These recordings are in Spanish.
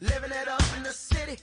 living it up in the city.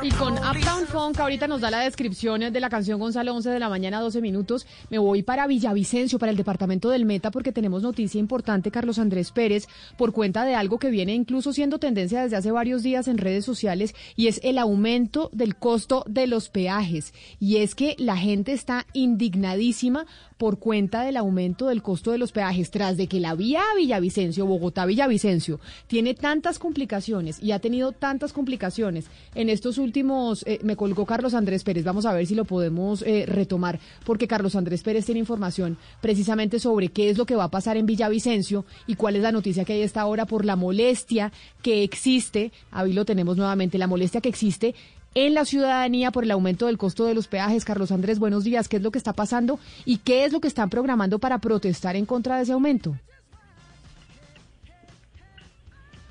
Y con Uptown Funk, ahorita nos da la descripción de la canción Gonzalo 11 de la mañana, 12 minutos. Me voy para Villavicencio, para el departamento del Meta, porque tenemos noticia importante, Carlos Andrés Pérez, por cuenta de algo que viene incluso siendo tendencia desde hace varios días en redes sociales, y es el aumento del costo de los peajes. Y es que la gente está indignadísima por cuenta del aumento del costo de los peajes, tras de que la vía Villavicencio, Bogotá-Villavicencio, tiene tantas complicaciones y ha tenido tantas complicaciones en estos últimos, eh, me colgó Carlos Andrés Pérez, vamos a ver si lo podemos eh, retomar, porque Carlos Andrés Pérez tiene información precisamente sobre qué es lo que va a pasar en Villavicencio y cuál es la noticia que hay esta hora por la molestia que existe, ahí lo tenemos nuevamente, la molestia que existe en la ciudadanía por el aumento del costo de los peajes. Carlos Andrés, buenos días. ¿Qué es lo que está pasando y qué es lo que están programando para protestar en contra de ese aumento?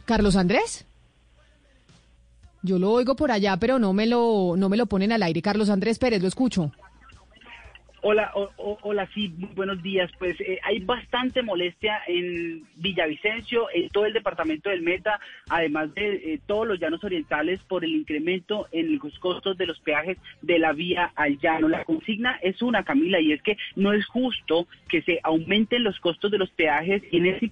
Carlos Andrés. Yo lo oigo por allá, pero no me lo no me lo ponen al aire. Carlos Andrés Pérez, lo escucho. Hola, o- o- hola, sí, muy buenos días. Pues eh, hay bastante molestia en Villavicencio, en todo el departamento del Meta, además de eh, todos los llanos orientales por el incremento en los costos de los peajes de la vía al llano. La consigna es una, Camila, y es que no es justo que se aumenten los costos de los peajes en ese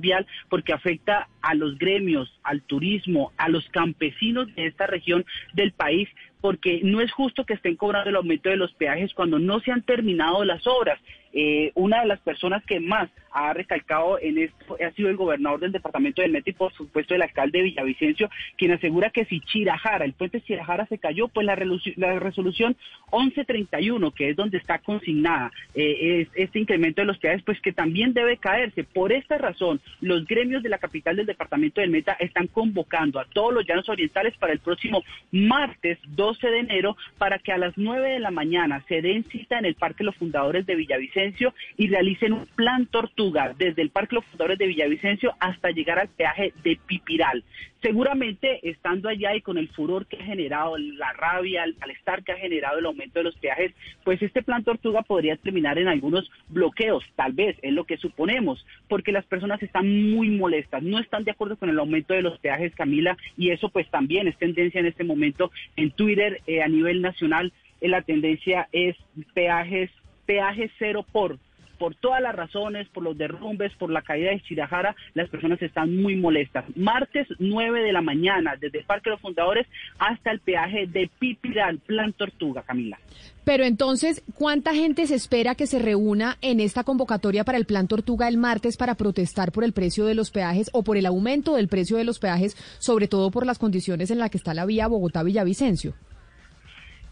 vial porque afecta a los gremios, al turismo, a los campesinos de esta región del país, porque no es justo que estén cobrando el aumento de los peajes cuando no se han terminado las obras. Eh, una de las personas que más ha recalcado en esto ha sido el gobernador del departamento del Meta y por supuesto el alcalde de Villavicencio, quien asegura que si Chirajara, el puente Chirajara se cayó, pues la, la resolución 1131, que es donde está consignada eh, es, este incremento de los peajes, pues que también debe caerse. Por esta razón, los gremios de la capital del departamento del Meta están convocando a todos los llanos orientales para el próximo martes 12 de enero para que a las 9 de la mañana se den cita en el Parque Los Fundadores de Villavicencio y realicen un plan tortuga desde el Parque Los Fundadores de Villavicencio hasta llegar al peaje de Pipiral. Seguramente estando allá y con el furor que ha generado, la rabia, el malestar que ha generado el aumento de los peajes, pues este plan tortuga podría terminar en algunos bloqueos, tal vez, es lo que suponemos, porque las personas están muy molestas, no están de acuerdo con el aumento de los peajes, Camila, y eso pues también es tendencia en este momento en Twitter eh, a nivel nacional. eh, la tendencia es peajes, peajes cero por por todas las razones, por los derrumbes, por la caída de Chirajara, las personas están muy molestas. Martes 9 de la mañana, desde el Parque de los Fundadores hasta el peaje de Pipiral, Plan Tortuga, Camila. Pero entonces, ¿cuánta gente se espera que se reúna en esta convocatoria para el Plan Tortuga el martes para protestar por el precio de los peajes o por el aumento del precio de los peajes, sobre todo por las condiciones en las que está la vía Bogotá-Villavicencio?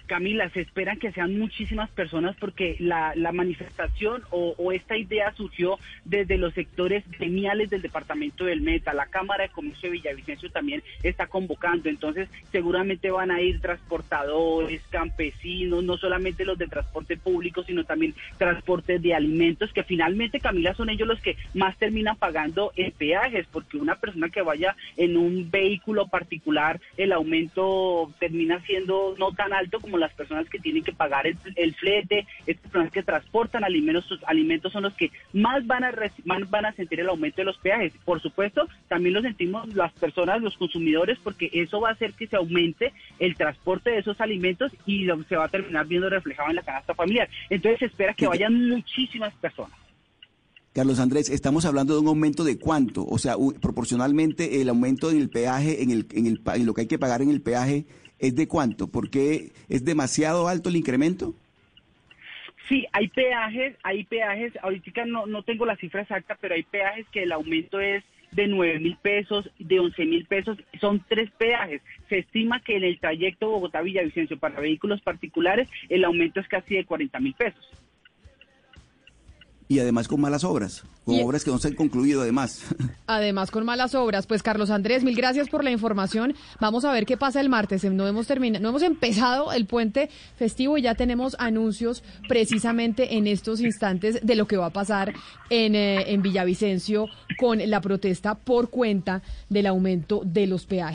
Camila, se esperan que sean muchísimas personas porque la, la manifestación o, esta idea surgió desde los sectores gremiales del departamento del Meta. La Cámara de Comercio de Villavicencio también está convocando. Entonces, seguramente van a ir transportadores, campesinos, no solamente los de transporte público, sino también transporte de alimentos, que finalmente, Camila, son ellos los que más terminan pagando peajes, porque una persona que vaya en un vehículo particular, el aumento termina siendo no tan alto como las personas que tienen que pagar el, el flete, estas personas que transportan alimentos, sus alimentos son los que más van a más van a sentir el aumento de los peajes. Por supuesto, también lo sentimos las personas, los consumidores, porque eso va a hacer que se aumente el transporte de esos alimentos y se va a terminar viendo reflejado en la canasta familiar. Entonces se espera que vayan muchísimas personas. Carlos Andrés, estamos hablando de un aumento de cuánto, o sea, u- proporcionalmente el aumento en el peaje, en, el, en, el, en lo que hay que pagar en el peaje, es de cuánto, porque es demasiado alto el incremento. Sí, hay peajes, hay peajes, ahorita no, no tengo la cifra exacta, pero hay peajes que el aumento es de 9 mil pesos, de 11 mil pesos, son tres peajes. Se estima que en el trayecto Bogotá-Villavicencio para vehículos particulares el aumento es casi de 40 mil pesos. Y además con malas obras, con Y- obras que no se han concluido además. Además, con malas obras. Pues, Carlos Andrés, mil gracias por la información. Vamos a ver qué pasa el martes. No hemos terminado, no hemos empezado el puente festivo y ya tenemos anuncios precisamente en estos instantes de lo que va a pasar en, eh, en Villavicencio con la protesta por cuenta del aumento de los peajes.